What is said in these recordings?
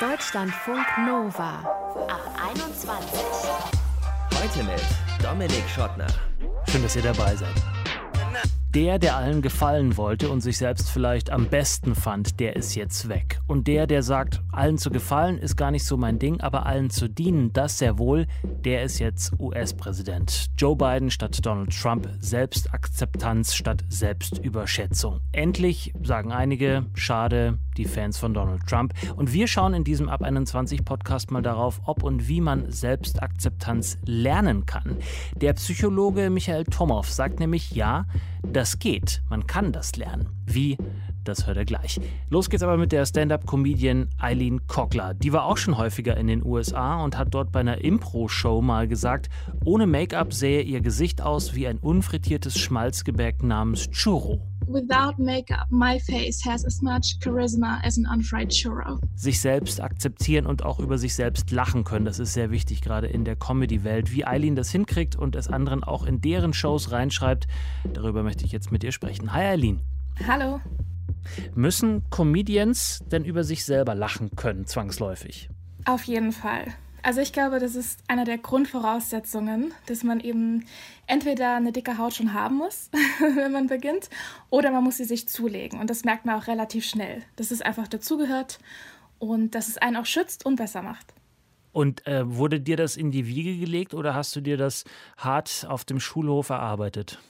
Deutschlandfunk Nova ab 21. Heute mit Dominik Schottner. Schön, dass ihr dabei seid. Der, der allen gefallen wollte und sich selbst vielleicht am besten fand, der ist jetzt weg. Und der, der sagt, allen zu gefallen ist gar nicht so mein Ding, aber allen zu dienen, das sehr wohl, der ist jetzt US-Präsident. Joe Biden statt Donald Trump, Selbstakzeptanz statt Selbstüberschätzung. Endlich, sagen einige, schade, die Fans von Donald Trump. Und wir schauen in diesem Ab 21 Podcast mal darauf, ob und wie man Selbstakzeptanz lernen kann. Der Psychologe Michael Tomow sagt nämlich, ja, das geht. Man kann das lernen. Wie? Das hört er gleich. Los geht's aber mit der Stand-up-Comedian Eileen Cockler. Die war auch schon häufiger in den USA und hat dort bei einer Impro-Show mal gesagt, ohne Make-up sähe ihr Gesicht aus wie ein unfrittiertes Schmalzgebäck namens Churro. Without makeup, my face has as much charisma as an unfried churro. Sich selbst akzeptieren und auch über sich selbst lachen können, das ist sehr wichtig, gerade in der Comedy-Welt. Wie Eileen das hinkriegt und es anderen auch in deren Shows reinschreibt, darüber möchte ich jetzt mit ihr sprechen. Hi Eileen. Hallo. Müssen Comedians denn über sich selber lachen können, zwangsläufig? Auf jeden Fall. Also ich glaube, das ist einer der Grundvoraussetzungen, dass man eben entweder eine dicke Haut schon haben muss, wenn man beginnt, oder man muss sie sich zulegen. Und das merkt man auch relativ schnell, dass es einfach dazugehört und dass es einen auch schützt und besser macht. Und äh, wurde dir das in die Wiege gelegt oder hast du dir das hart auf dem Schulhof erarbeitet?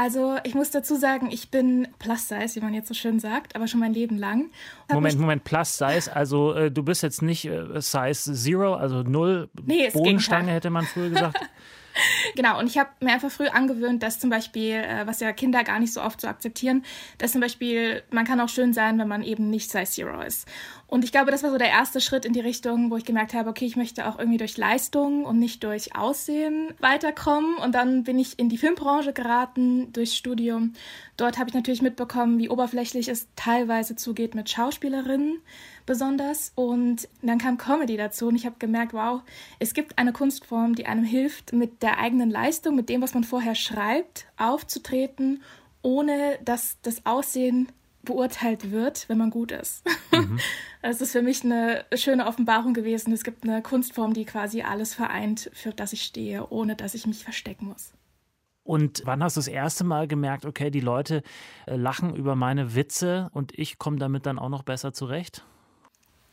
Also ich muss dazu sagen, ich bin Plus Size, wie man jetzt so schön sagt, aber schon mein Leben lang. Moment, Moment, Plus Size, also äh, du bist jetzt nicht äh, Size Zero, also null nee, Bodenstange hätte man früher gesagt. genau, und ich habe mir einfach früh angewöhnt, dass zum Beispiel, äh, was ja Kinder gar nicht so oft so akzeptieren, dass zum Beispiel, man kann auch schön sein, wenn man eben nicht Size Zero ist. Und ich glaube, das war so der erste Schritt in die Richtung, wo ich gemerkt habe, okay, ich möchte auch irgendwie durch Leistung und nicht durch Aussehen weiterkommen. Und dann bin ich in die Filmbranche geraten durchs Studium. Dort habe ich natürlich mitbekommen, wie oberflächlich es teilweise zugeht mit Schauspielerinnen besonders. Und dann kam Comedy dazu und ich habe gemerkt, wow, es gibt eine Kunstform, die einem hilft, mit der eigenen Leistung, mit dem, was man vorher schreibt, aufzutreten, ohne dass das Aussehen beurteilt wird, wenn man gut ist. Mhm. Es ist für mich eine schöne Offenbarung gewesen. Es gibt eine Kunstform, die quasi alles vereint, für das ich stehe, ohne dass ich mich verstecken muss. Und wann hast du das erste Mal gemerkt, okay, die Leute äh, lachen über meine Witze und ich komme damit dann auch noch besser zurecht?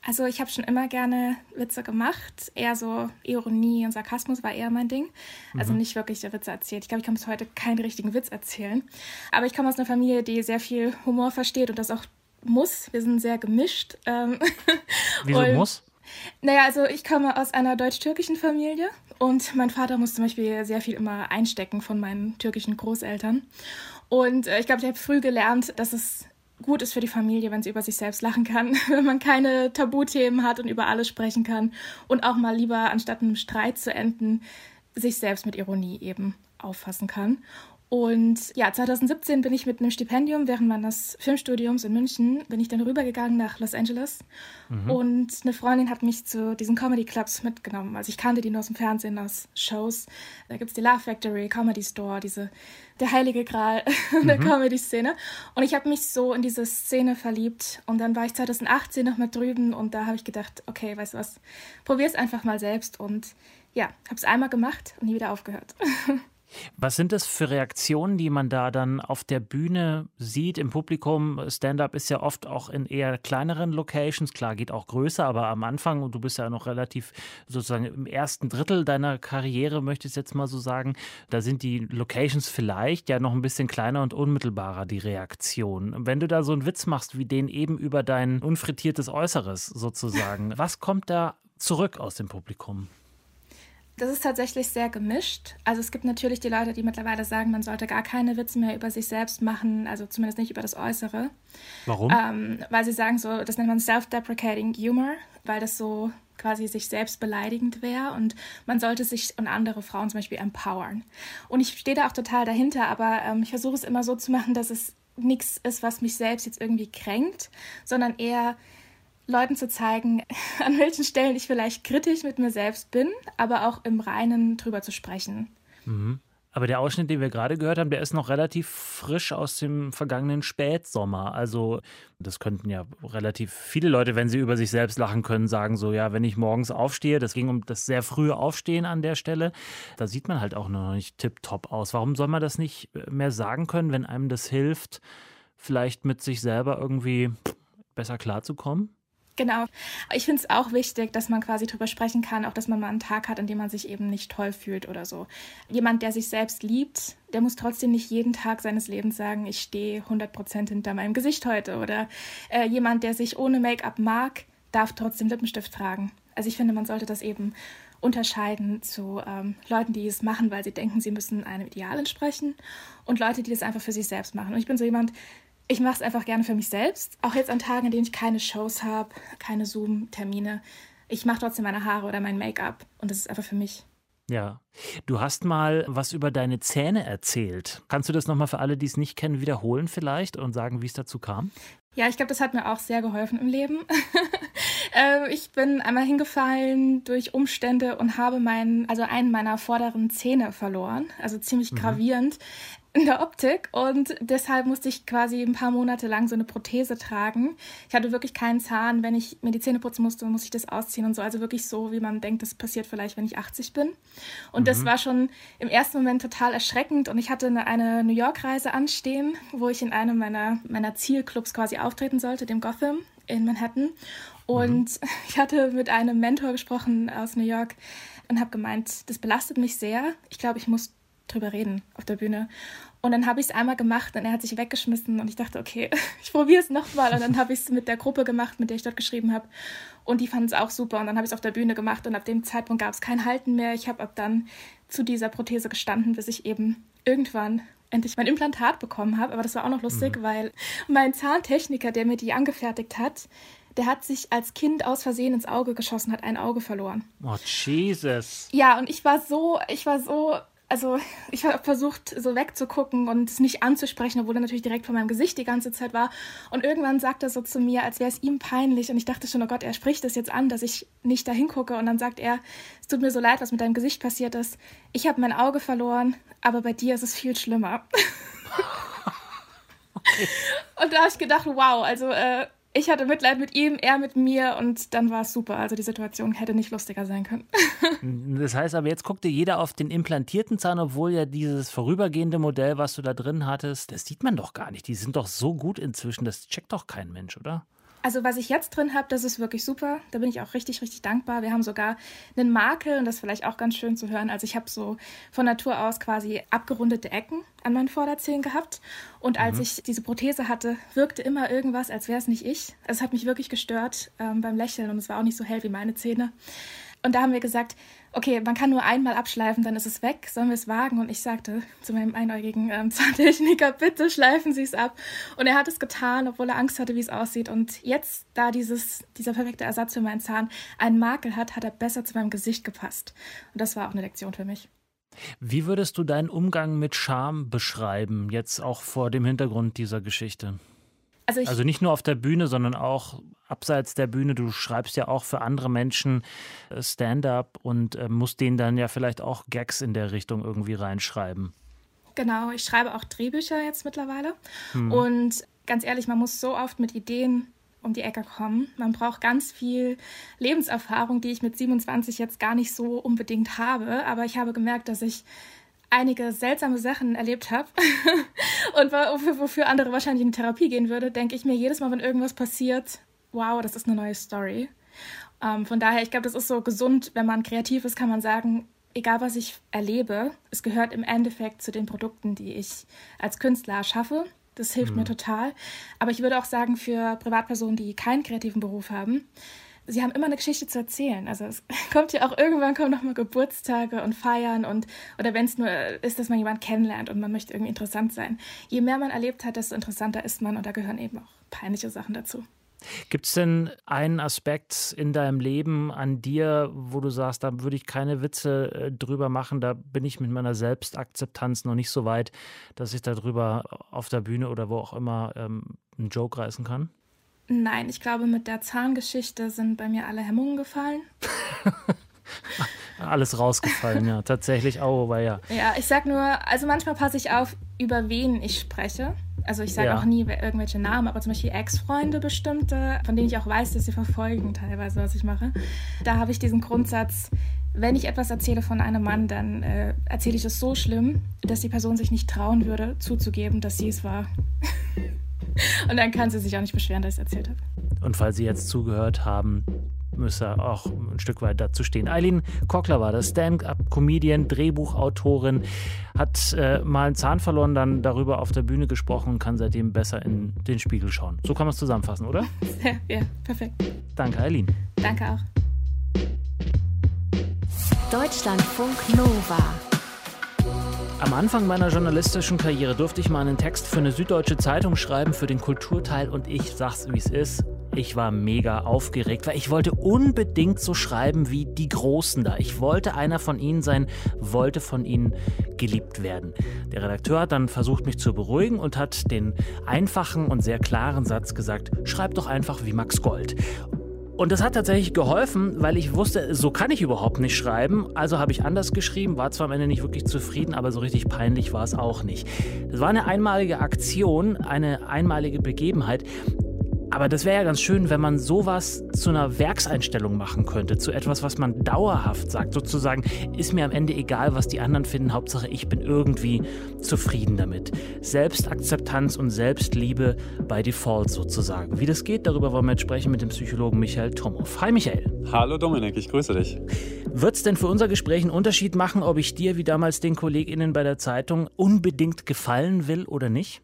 Also ich habe schon immer gerne Witze gemacht. Eher so Ironie und Sarkasmus war eher mein Ding. Also mhm. nicht wirklich der Witze erzählt. Ich glaube, ich kann bis heute keinen richtigen Witz erzählen. Aber ich komme aus einer Familie, die sehr viel Humor versteht und das auch muss. Wir sind sehr gemischt. Ähm, Wieso und, muss? Naja, also ich komme aus einer deutsch-türkischen Familie und mein Vater muss zum Beispiel sehr viel immer einstecken von meinen türkischen Großeltern. Und äh, ich glaube, ich habe früh gelernt, dass es gut ist für die Familie, wenn sie über sich selbst lachen kann, wenn man keine Tabuthemen hat und über alles sprechen kann und auch mal lieber, anstatt einem Streit zu enden, sich selbst mit Ironie eben auffassen kann. Und ja, 2017 bin ich mit einem Stipendium während meines Filmstudiums in München, bin ich dann rübergegangen nach Los Angeles. Mhm. Und eine Freundin hat mich zu diesen Comedy Clubs mitgenommen. Also ich kannte die nur aus dem Fernsehen, aus Shows. Da gibt es die Love Factory, Comedy Store, diese, der heilige Gral mhm. der Comedy-Szene. Und ich habe mich so in diese Szene verliebt. Und dann war ich 2018 noch mal drüben und da habe ich gedacht, okay, weißt du was, probier's einfach mal selbst. Und ja, habe es einmal gemacht und nie wieder aufgehört. Was sind das für Reaktionen, die man da dann auf der Bühne sieht im Publikum? Stand-up ist ja oft auch in eher kleineren Locations. Klar, geht auch größer, aber am Anfang, und du bist ja noch relativ sozusagen im ersten Drittel deiner Karriere, möchte ich jetzt mal so sagen, da sind die Locations vielleicht ja noch ein bisschen kleiner und unmittelbarer, die Reaktion. Wenn du da so einen Witz machst, wie den eben über dein unfrittiertes Äußeres sozusagen, was kommt da zurück aus dem Publikum? Das ist tatsächlich sehr gemischt. Also es gibt natürlich die Leute, die mittlerweile sagen, man sollte gar keine Witze mehr über sich selbst machen, also zumindest nicht über das Äußere. Warum? Ähm, weil sie sagen so, das nennt man self-deprecating humor, weil das so quasi sich selbst beleidigend wäre und man sollte sich und andere Frauen zum Beispiel empowern. Und ich stehe da auch total dahinter, aber ähm, ich versuche es immer so zu machen, dass es nichts ist, was mich selbst jetzt irgendwie kränkt, sondern eher Leuten zu zeigen, an welchen Stellen ich vielleicht kritisch mit mir selbst bin, aber auch im Reinen drüber zu sprechen. Mhm. Aber der Ausschnitt, den wir gerade gehört haben, der ist noch relativ frisch aus dem vergangenen Spätsommer. Also das könnten ja relativ viele Leute, wenn sie über sich selbst lachen können, sagen so, ja, wenn ich morgens aufstehe, das ging um das sehr frühe Aufstehen an der Stelle, da sieht man halt auch noch nicht tipptopp aus. Warum soll man das nicht mehr sagen können, wenn einem das hilft, vielleicht mit sich selber irgendwie besser klarzukommen? Genau. Ich finde es auch wichtig, dass man quasi darüber sprechen kann, auch dass man mal einen Tag hat, an dem man sich eben nicht toll fühlt oder so. Jemand, der sich selbst liebt, der muss trotzdem nicht jeden Tag seines Lebens sagen, ich stehe 100% hinter meinem Gesicht heute. Oder äh, jemand, der sich ohne Make-up mag, darf trotzdem Lippenstift tragen. Also ich finde, man sollte das eben unterscheiden zu ähm, Leuten, die es machen, weil sie denken, sie müssen einem Ideal entsprechen und Leute, die das einfach für sich selbst machen. Und ich bin so jemand, ich mache es einfach gerne für mich selbst. Auch jetzt an Tagen, in denen ich keine Shows habe, keine Zoom-Termine. Ich mache trotzdem meine Haare oder mein Make-up. Und das ist einfach für mich. Ja. Du hast mal was über deine Zähne erzählt. Kannst du das nochmal für alle, die es nicht kennen, wiederholen vielleicht und sagen, wie es dazu kam? Ja, ich glaube, das hat mir auch sehr geholfen im Leben. äh, ich bin einmal hingefallen durch Umstände und habe meinen, also einen meiner vorderen Zähne verloren. Also ziemlich mhm. gravierend in der Optik und deshalb musste ich quasi ein paar Monate lang so eine Prothese tragen. Ich hatte wirklich keinen Zahn. Wenn ich mir die Zähne putzen musste, musste ich das ausziehen und so. Also wirklich so, wie man denkt, das passiert vielleicht, wenn ich 80 bin. Und mhm. das war schon im ersten Moment total erschreckend und ich hatte eine, eine New York-Reise anstehen, wo ich in einem meiner, meiner Zielclubs quasi auftreten sollte, dem Gotham in Manhattan. Und mhm. ich hatte mit einem Mentor gesprochen aus New York und habe gemeint, das belastet mich sehr. Ich glaube, ich muss drüber reden auf der Bühne. Und dann habe ich es einmal gemacht und er hat sich weggeschmissen und ich dachte, okay, ich probiere es nochmal. Und dann habe ich es mit der Gruppe gemacht, mit der ich dort geschrieben habe. Und die fanden es auch super. Und dann habe ich es auf der Bühne gemacht und ab dem Zeitpunkt gab es kein Halten mehr. Ich habe ab dann zu dieser Prothese gestanden, bis ich eben irgendwann endlich mein Implantat bekommen habe. Aber das war auch noch lustig, mhm. weil mein Zahntechniker, der mir die angefertigt hat, der hat sich als Kind aus Versehen ins Auge geschossen, hat ein Auge verloren. Oh, Jesus. Ja, und ich war so, ich war so also ich habe versucht, so wegzugucken und es nicht anzusprechen, obwohl er natürlich direkt vor meinem Gesicht die ganze Zeit war. Und irgendwann sagt er so zu mir, als wäre es ihm peinlich. Und ich dachte schon, oh Gott, er spricht es jetzt an, dass ich nicht da hingucke. Und dann sagt er, es tut mir so leid, was mit deinem Gesicht passiert ist. Ich habe mein Auge verloren, aber bei dir ist es viel schlimmer. okay. Und da habe ich gedacht, wow, also äh, ich hatte Mitleid mit ihm, er mit mir und dann war es super. Also die Situation hätte nicht lustiger sein können. das heißt aber, jetzt guckt dir jeder auf den implantierten Zahn, obwohl ja dieses vorübergehende Modell, was du da drin hattest, das sieht man doch gar nicht. Die sind doch so gut inzwischen, das checkt doch kein Mensch, oder? Also was ich jetzt drin habe, das ist wirklich super. Da bin ich auch richtig, richtig dankbar. Wir haben sogar einen Makel und das ist vielleicht auch ganz schön zu hören. Also ich habe so von Natur aus quasi abgerundete Ecken an meinen Vorderzähnen gehabt. Und als mhm. ich diese Prothese hatte, wirkte immer irgendwas, als wäre es nicht ich. Es hat mich wirklich gestört ähm, beim Lächeln und es war auch nicht so hell wie meine Zähne. Und da haben wir gesagt, okay, man kann nur einmal abschleifen, dann ist es weg, sollen wir es wagen? Und ich sagte zu meinem einäugigen ähm, Zahntechniker, bitte schleifen Sie es ab. Und er hat es getan, obwohl er Angst hatte, wie es aussieht. Und jetzt, da dieses, dieser perfekte Ersatz für meinen Zahn einen Makel hat, hat er besser zu meinem Gesicht gepasst. Und das war auch eine Lektion für mich. Wie würdest du deinen Umgang mit Scham beschreiben, jetzt auch vor dem Hintergrund dieser Geschichte? Also, also, nicht nur auf der Bühne, sondern auch abseits der Bühne. Du schreibst ja auch für andere Menschen äh, Stand-up und äh, musst denen dann ja vielleicht auch Gags in der Richtung irgendwie reinschreiben. Genau, ich schreibe auch Drehbücher jetzt mittlerweile. Hm. Und ganz ehrlich, man muss so oft mit Ideen um die Ecke kommen. Man braucht ganz viel Lebenserfahrung, die ich mit 27 jetzt gar nicht so unbedingt habe. Aber ich habe gemerkt, dass ich einige seltsame Sachen erlebt habe und wofür andere wahrscheinlich in Therapie gehen würde, denke ich mir jedes Mal, wenn irgendwas passiert, wow, das ist eine neue Story. Ähm, von daher, ich glaube, das ist so gesund, wenn man kreativ ist, kann man sagen, egal was ich erlebe, es gehört im Endeffekt zu den Produkten, die ich als Künstler schaffe. Das hilft mhm. mir total. Aber ich würde auch sagen, für Privatpersonen, die keinen kreativen Beruf haben, sie haben immer eine Geschichte zu erzählen. Also es kommt ja auch irgendwann kommen noch mal Geburtstage und Feiern und oder wenn es nur ist, dass man jemanden kennenlernt und man möchte irgendwie interessant sein. Je mehr man erlebt hat, desto interessanter ist man und da gehören eben auch peinliche Sachen dazu. Gibt es denn einen Aspekt in deinem Leben an dir, wo du sagst, da würde ich keine Witze äh, drüber machen, da bin ich mit meiner Selbstakzeptanz noch nicht so weit, dass ich darüber auf der Bühne oder wo auch immer ähm, einen Joke reißen kann? Nein, ich glaube, mit der Zahngeschichte sind bei mir alle Hemmungen gefallen. alles rausgefallen, ja. Tatsächlich, oh, aber ja. Ja, ich sag nur, also manchmal passe ich auf, über wen ich spreche. Also ich sage ja. auch nie irgendwelche Namen, aber zum Beispiel Ex-Freunde bestimmte, von denen ich auch weiß, dass sie verfolgen teilweise, was ich mache. Da habe ich diesen Grundsatz, wenn ich etwas erzähle von einem Mann, dann äh, erzähle ich es so schlimm, dass die Person sich nicht trauen würde, zuzugeben, dass sie es war. Und dann kann sie sich auch nicht beschweren, dass ich es erzählt habe. Und falls Sie jetzt zugehört haben, müsse auch ein Stück weit dazu stehen. Eileen Kockler war das, Stand-up-Comedian, Drehbuchautorin, hat äh, mal einen Zahn verloren, dann darüber auf der Bühne gesprochen und kann seitdem besser in den Spiegel schauen. So kann man es zusammenfassen, oder? Ja, ja, perfekt. Danke, Eileen. Danke auch. Deutschlandfunk Nova. Am Anfang meiner journalistischen Karriere durfte ich mal einen Text für eine süddeutsche Zeitung schreiben für den Kulturteil und ich sag's wie es ist. Ich war mega aufgeregt, weil ich wollte unbedingt so schreiben wie die Großen da. Ich wollte einer von ihnen sein, wollte von ihnen geliebt werden. Der Redakteur hat dann versucht, mich zu beruhigen und hat den einfachen und sehr klaren Satz gesagt, schreib doch einfach wie Max Gold. Und das hat tatsächlich geholfen, weil ich wusste, so kann ich überhaupt nicht schreiben. Also habe ich anders geschrieben, war zwar am Ende nicht wirklich zufrieden, aber so richtig peinlich war es auch nicht. Das war eine einmalige Aktion, eine einmalige Begebenheit. Aber das wäre ja ganz schön, wenn man sowas zu einer Werkseinstellung machen könnte, zu etwas, was man dauerhaft sagt. Sozusagen, ist mir am Ende egal, was die anderen finden, Hauptsache ich bin irgendwie zufrieden damit. Selbstakzeptanz und Selbstliebe bei Default sozusagen. Wie das geht, darüber wollen wir jetzt sprechen mit dem Psychologen Michael Tomow. Hi Michael. Hallo Dominik, ich grüße dich. Wird es denn für unser Gespräch einen Unterschied machen, ob ich dir wie damals den KollegInnen bei der Zeitung unbedingt gefallen will oder nicht?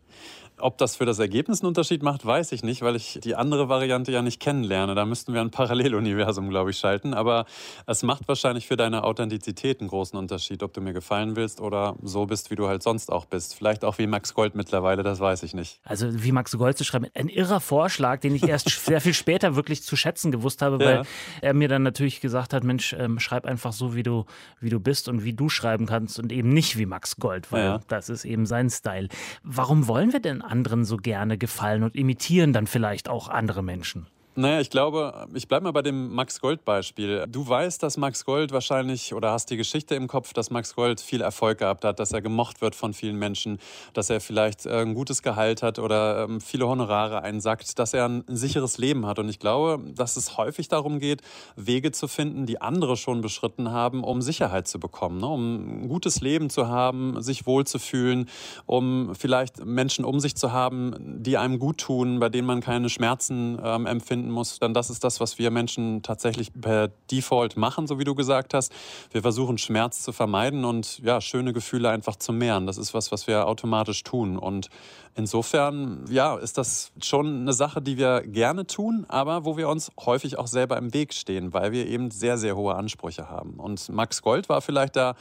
Ob das für das Ergebnis einen Unterschied macht, weiß ich nicht, weil ich die andere Variante ja nicht kennenlerne. Da müssten wir ein Paralleluniversum, glaube ich, schalten. Aber es macht wahrscheinlich für deine Authentizität einen großen Unterschied, ob du mir gefallen willst oder so bist, wie du halt sonst auch bist. Vielleicht auch wie Max Gold mittlerweile, das weiß ich nicht. Also wie Max Gold zu schreiben, ein irrer Vorschlag, den ich erst sehr viel später wirklich zu schätzen gewusst habe, weil ja. er mir dann natürlich gesagt hat, Mensch, ähm, schreib einfach so, wie du, wie du bist und wie du schreiben kannst und eben nicht wie Max Gold, weil ja. das ist eben sein Style. Warum wollen wir denn anderen so gerne gefallen und imitieren dann vielleicht auch andere Menschen. Naja, ich glaube, ich bleibe mal bei dem Max Gold-Beispiel. Du weißt, dass Max Gold wahrscheinlich oder hast die Geschichte im Kopf, dass Max Gold viel Erfolg gehabt hat, dass er gemocht wird von vielen Menschen, dass er vielleicht äh, ein gutes Gehalt hat oder ähm, viele Honorare einsackt, dass er ein sicheres Leben hat. Und ich glaube, dass es häufig darum geht, Wege zu finden, die andere schon beschritten haben, um Sicherheit zu bekommen, ne? um ein gutes Leben zu haben, sich wohlzufühlen, um vielleicht Menschen um sich zu haben, die einem gut tun, bei denen man keine Schmerzen ähm, empfindet finden muss, dann das ist das, was wir Menschen tatsächlich per Default machen, so wie du gesagt hast. Wir versuchen Schmerz zu vermeiden und ja, schöne Gefühle einfach zu mehren. Das ist was, was wir automatisch tun. Und insofern, ja, ist das schon eine Sache, die wir gerne tun, aber wo wir uns häufig auch selber im Weg stehen, weil wir eben sehr, sehr hohe Ansprüche haben. Und Max Gold war vielleicht da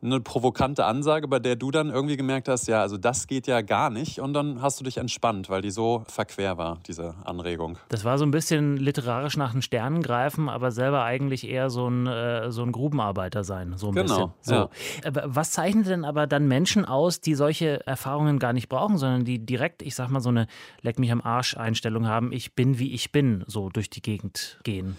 eine provokante Ansage, bei der du dann irgendwie gemerkt hast, ja, also das geht ja gar nicht. Und dann hast du dich entspannt, weil die so verquer war, diese Anregung. Das war so ein bisschen literarisch nach den Sternen greifen, aber selber eigentlich eher so ein, äh, so ein Grubenarbeiter sein. So ein genau. Bisschen. So. Ja. Was zeichnet denn aber dann Menschen aus, die solche Erfahrungen gar nicht brauchen, sondern die direkt, ich sag mal, so eine Leck mich am Arsch Einstellung haben, ich bin wie ich bin, so durch die Gegend gehen?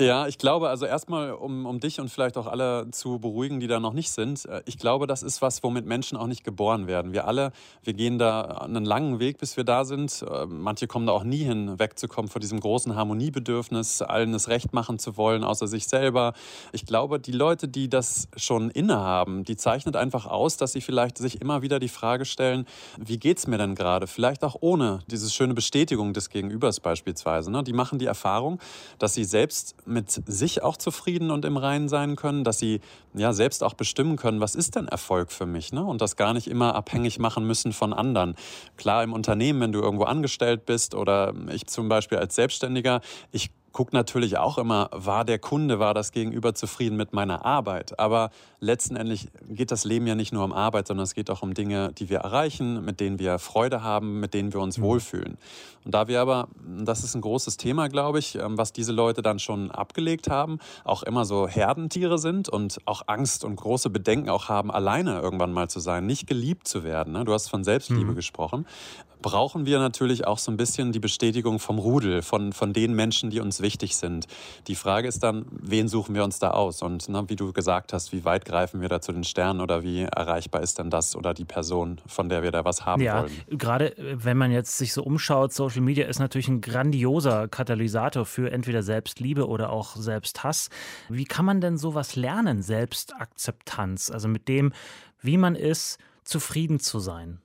Ja, ich glaube, also erstmal, um, um dich und vielleicht auch alle zu beruhigen, die da noch nicht sind, äh, ich glaube, das ist was, womit Menschen auch nicht geboren werden. Wir alle, wir gehen da einen langen Weg, bis wir da sind. Äh, manche kommen da auch nie hin, wegzukommen von diesem großen Harmoniebedürfnis, allen das Recht machen zu wollen, außer sich selber. Ich glaube, die Leute, die das schon innehaben, die zeichnet einfach aus, dass sie vielleicht sich immer wieder die Frage stellen, wie geht's mir denn gerade? Vielleicht auch ohne diese schöne Bestätigung des Gegenübers beispielsweise. Ne? Die machen die Erfahrung, dass sie selbst mit sich auch zufrieden und im Reinen sein können, dass sie ja selbst auch bestimmen können, was ist denn Erfolg für mich, ne? Und das gar nicht immer abhängig machen müssen von anderen. Klar, im Unternehmen, wenn du irgendwo angestellt bist oder ich zum Beispiel als Selbstständiger, ich gucke natürlich auch immer, war der Kunde, war das Gegenüber zufrieden mit meiner Arbeit. Aber letztendlich geht das Leben ja nicht nur um Arbeit, sondern es geht auch um Dinge, die wir erreichen, mit denen wir Freude haben, mit denen wir uns mhm. wohlfühlen. Und da wir aber, das ist ein großes Thema, glaube ich, ähm, was diese Leute dann schon abgelegt haben, auch immer so Herdentiere sind und auch Angst und große Bedenken auch haben, alleine irgendwann mal zu sein, nicht geliebt zu werden. Ne? Du hast von Selbstliebe mhm. gesprochen brauchen wir natürlich auch so ein bisschen die Bestätigung vom Rudel, von, von den Menschen, die uns wichtig sind. Die Frage ist dann, wen suchen wir uns da aus? Und ne, wie du gesagt hast, wie weit greifen wir da zu den Sternen oder wie erreichbar ist denn das oder die Person, von der wir da was haben ja, wollen? Gerade äh, wenn man jetzt sich so umschaut, Social Media ist natürlich ein grandioser Katalysator für entweder Selbstliebe oder auch Selbsthass. Wie kann man denn sowas lernen, Selbstakzeptanz? Also mit dem, wie man ist, zufrieden zu sein?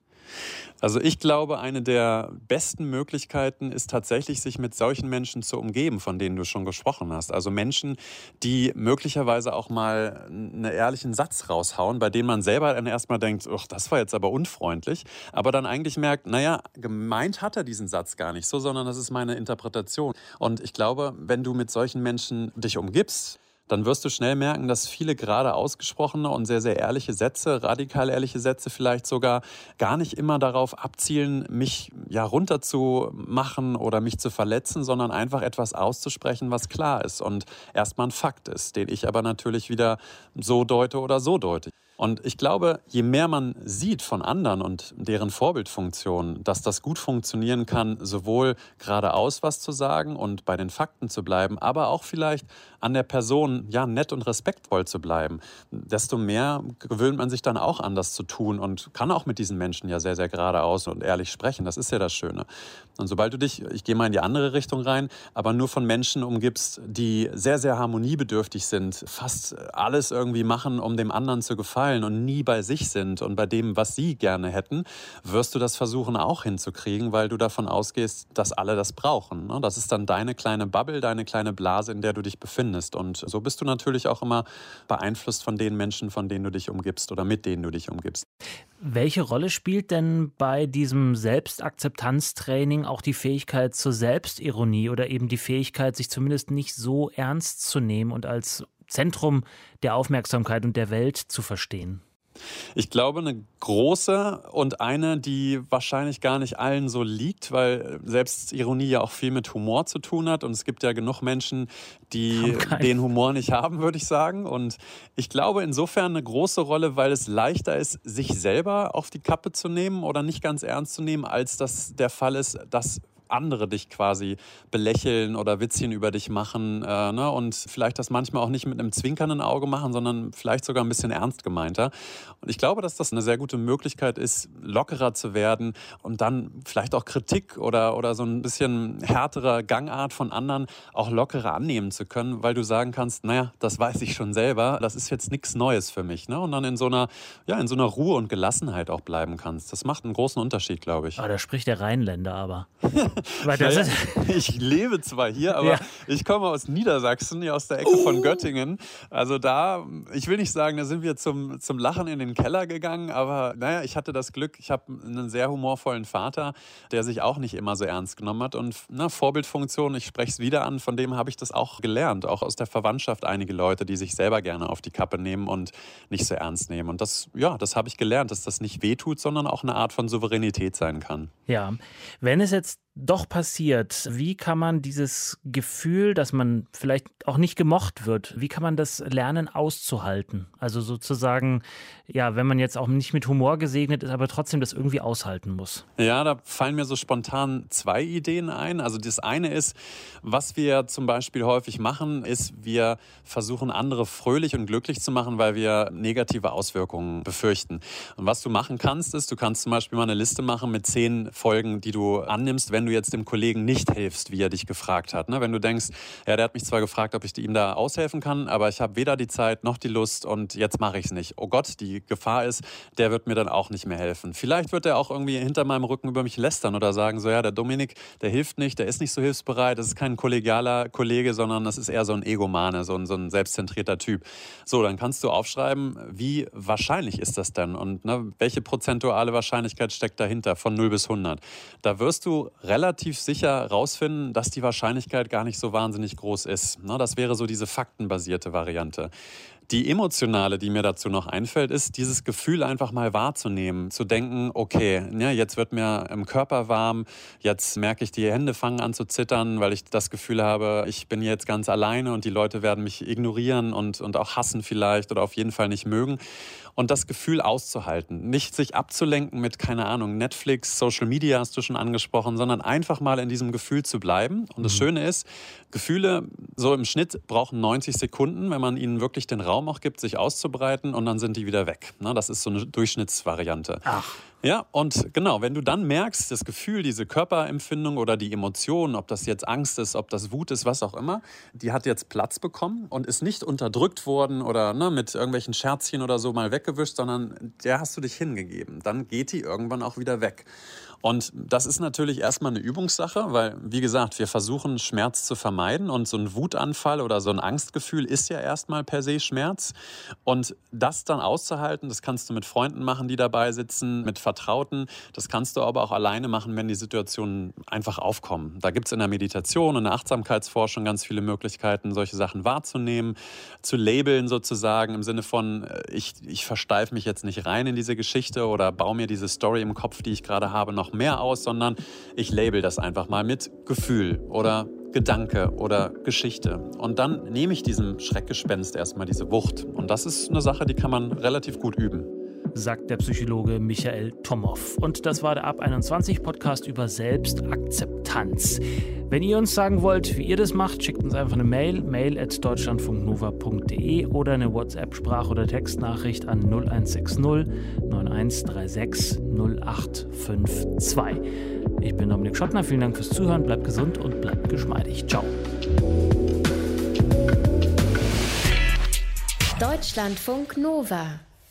Also ich glaube, eine der besten Möglichkeiten ist tatsächlich, sich mit solchen Menschen zu umgeben, von denen du schon gesprochen hast. Also Menschen, die möglicherweise auch mal einen ehrlichen Satz raushauen, bei denen man selber dann erstmal denkt, ach, das war jetzt aber unfreundlich, aber dann eigentlich merkt, naja, gemeint hat er diesen Satz gar nicht so, sondern das ist meine Interpretation. Und ich glaube, wenn du mit solchen Menschen dich umgibst, dann wirst du schnell merken, dass viele gerade ausgesprochene und sehr, sehr ehrliche Sätze, radikal ehrliche Sätze vielleicht sogar gar nicht immer darauf abzielen, mich ja runterzumachen oder mich zu verletzen, sondern einfach etwas auszusprechen, was klar ist und erstmal ein Fakt ist, den ich aber natürlich wieder so deute oder so deute. Und ich glaube, je mehr man sieht von anderen und deren Vorbildfunktion, dass das gut funktionieren kann, sowohl geradeaus was zu sagen und bei den Fakten zu bleiben, aber auch vielleicht an der Person ja nett und respektvoll zu bleiben, desto mehr gewöhnt man sich dann auch an, das zu tun und kann auch mit diesen Menschen ja sehr, sehr geradeaus und ehrlich sprechen. Das ist ja das Schöne. Und sobald du dich, ich gehe mal in die andere Richtung rein, aber nur von Menschen umgibst, die sehr, sehr harmoniebedürftig sind, fast alles irgendwie machen, um dem anderen zu gefallen und nie bei sich sind und bei dem, was sie gerne hätten, wirst du das versuchen auch hinzukriegen, weil du davon ausgehst, dass alle das brauchen. Ne? Das ist dann deine kleine Bubble, deine kleine Blase, in der du dich befindest findest. Und so bist du natürlich auch immer beeinflusst von den Menschen, von denen du dich umgibst oder mit denen du dich umgibst. Welche Rolle spielt denn bei diesem Selbstakzeptanztraining auch die Fähigkeit zur Selbstironie oder eben die Fähigkeit, sich zumindest nicht so ernst zu nehmen und als Zentrum der Aufmerksamkeit und der Welt zu verstehen? Ich glaube, eine große und eine, die wahrscheinlich gar nicht allen so liegt, weil Selbstironie ja auch viel mit Humor zu tun hat. Und es gibt ja genug Menschen, die den Humor nicht haben, würde ich sagen. Und ich glaube insofern eine große Rolle, weil es leichter ist, sich selber auf die Kappe zu nehmen oder nicht ganz ernst zu nehmen, als das der Fall ist, dass andere dich quasi belächeln oder Witzchen über dich machen äh, ne? und vielleicht das manchmal auch nicht mit einem zwinkernden Auge machen, sondern vielleicht sogar ein bisschen ernst gemeinter. Und ich glaube, dass das eine sehr gute Möglichkeit ist, lockerer zu werden und dann vielleicht auch Kritik oder, oder so ein bisschen härtere Gangart von anderen auch lockerer annehmen zu können, weil du sagen kannst, naja, das weiß ich schon selber, das ist jetzt nichts Neues für mich. Ne? Und dann in so einer, ja, in so einer Ruhe und Gelassenheit auch bleiben kannst. Das macht einen großen Unterschied, glaube ich. Ah, da spricht der Rheinländer aber. naja, ich lebe zwar hier, aber ja. ich komme aus Niedersachsen, aus der Ecke oh. von Göttingen. Also da, ich will nicht sagen, da sind wir zum, zum Lachen in den Keller gegangen, aber naja, ich hatte das Glück, ich habe einen sehr humorvollen Vater, der sich auch nicht immer so ernst genommen hat. Und na, Vorbildfunktion, ich spreche es wieder an, von dem habe ich das auch gelernt. Auch aus der Verwandtschaft einige Leute, die sich selber gerne auf die Kappe nehmen und nicht so ernst nehmen. Und das, ja, das habe ich gelernt, dass das nicht wehtut, sondern auch eine Art von Souveränität sein kann. Ja, wenn es jetzt doch passiert, wie kann man dieses Gefühl, dass man vielleicht auch nicht gemocht wird, wie kann man das lernen auszuhalten? Also sozusagen, ja, wenn man jetzt auch nicht mit Humor gesegnet ist, aber trotzdem das irgendwie aushalten muss. Ja, da fallen mir so spontan zwei Ideen ein. Also das eine ist, was wir zum Beispiel häufig machen, ist, wir versuchen andere fröhlich und glücklich zu machen, weil wir negative Auswirkungen befürchten. Und was du machen kannst, ist, du kannst zum Beispiel mal eine Liste machen mit zehn Folgen, die du annimmst, wenn du jetzt dem Kollegen nicht hilfst, wie er dich gefragt hat. Ne? Wenn du denkst, ja, der hat mich zwar gefragt, ob ich ihm da aushelfen kann, aber ich habe weder die Zeit noch die Lust und jetzt mache ich es nicht. Oh Gott, die Gefahr ist, der wird mir dann auch nicht mehr helfen. Vielleicht wird er auch irgendwie hinter meinem Rücken über mich lästern oder sagen, so ja, der Dominik, der hilft nicht, der ist nicht so hilfsbereit, das ist kein kollegialer Kollege, sondern das ist eher so ein Egomane, so ein, so ein selbstzentrierter Typ. So, dann kannst du aufschreiben, wie wahrscheinlich ist das denn und ne, welche prozentuale Wahrscheinlichkeit steckt dahinter von 0 bis 100. Da wirst du relativ sicher rausfinden, dass die Wahrscheinlichkeit gar nicht so wahnsinnig groß ist. Das wäre so diese faktenbasierte Variante. Die emotionale, die mir dazu noch einfällt, ist dieses Gefühl einfach mal wahrzunehmen, zu denken, okay, ja, jetzt wird mir im Körper warm, jetzt merke ich, die Hände fangen an zu zittern, weil ich das Gefühl habe, ich bin jetzt ganz alleine und die Leute werden mich ignorieren und, und auch hassen vielleicht oder auf jeden Fall nicht mögen und das Gefühl auszuhalten. Nicht sich abzulenken mit, keine Ahnung, Netflix, Social Media hast du schon angesprochen, sondern einfach mal in diesem Gefühl zu bleiben. Und das mhm. Schöne ist, Gefühle so im Schnitt brauchen 90 Sekunden, wenn man ihnen wirklich den Raum auch gibt, sich auszubreiten und dann sind die wieder weg. Das ist so eine Durchschnittsvariante. Ach. Ja, und genau, wenn du dann merkst, das Gefühl, diese Körperempfindung oder die Emotion, ob das jetzt Angst ist, ob das Wut ist, was auch immer, die hat jetzt Platz bekommen und ist nicht unterdrückt worden oder ne, mit irgendwelchen Scherzchen oder so mal weggewischt, sondern der hast du dich hingegeben. Dann geht die irgendwann auch wieder weg. Und das ist natürlich erstmal eine Übungssache, weil, wie gesagt, wir versuchen Schmerz zu vermeiden und so ein Wutanfall oder so ein Angstgefühl ist ja erstmal per se Schmerz. Und das dann auszuhalten, das kannst du mit Freunden machen, die dabei sitzen, mit Vertrauten. Das kannst du aber auch alleine machen, wenn die Situationen einfach aufkommen. Da gibt es in der Meditation und der Achtsamkeitsforschung ganz viele Möglichkeiten, solche Sachen wahrzunehmen, zu labeln sozusagen im Sinne von, äh, ich, ich versteife mich jetzt nicht rein in diese Geschichte oder baue mir diese Story im Kopf, die ich gerade habe, noch noch mehr aus, sondern ich label das einfach mal mit Gefühl oder Gedanke oder Geschichte. Und dann nehme ich diesem Schreckgespenst erstmal diese Wucht. Und das ist eine Sache, die kann man relativ gut üben sagt der Psychologe Michael Tomow. Und das war der Ab 21 Podcast über Selbstakzeptanz. Wenn ihr uns sagen wollt, wie ihr das macht, schickt uns einfach eine Mail, mail at deutschlandfunknova.de oder eine WhatsApp-Sprach- oder Textnachricht an 0160 9136 0852. Ich bin Dominik Schottner, vielen Dank fürs Zuhören, bleibt gesund und bleibt geschmeidig. Ciao. Deutschlandfunk Nova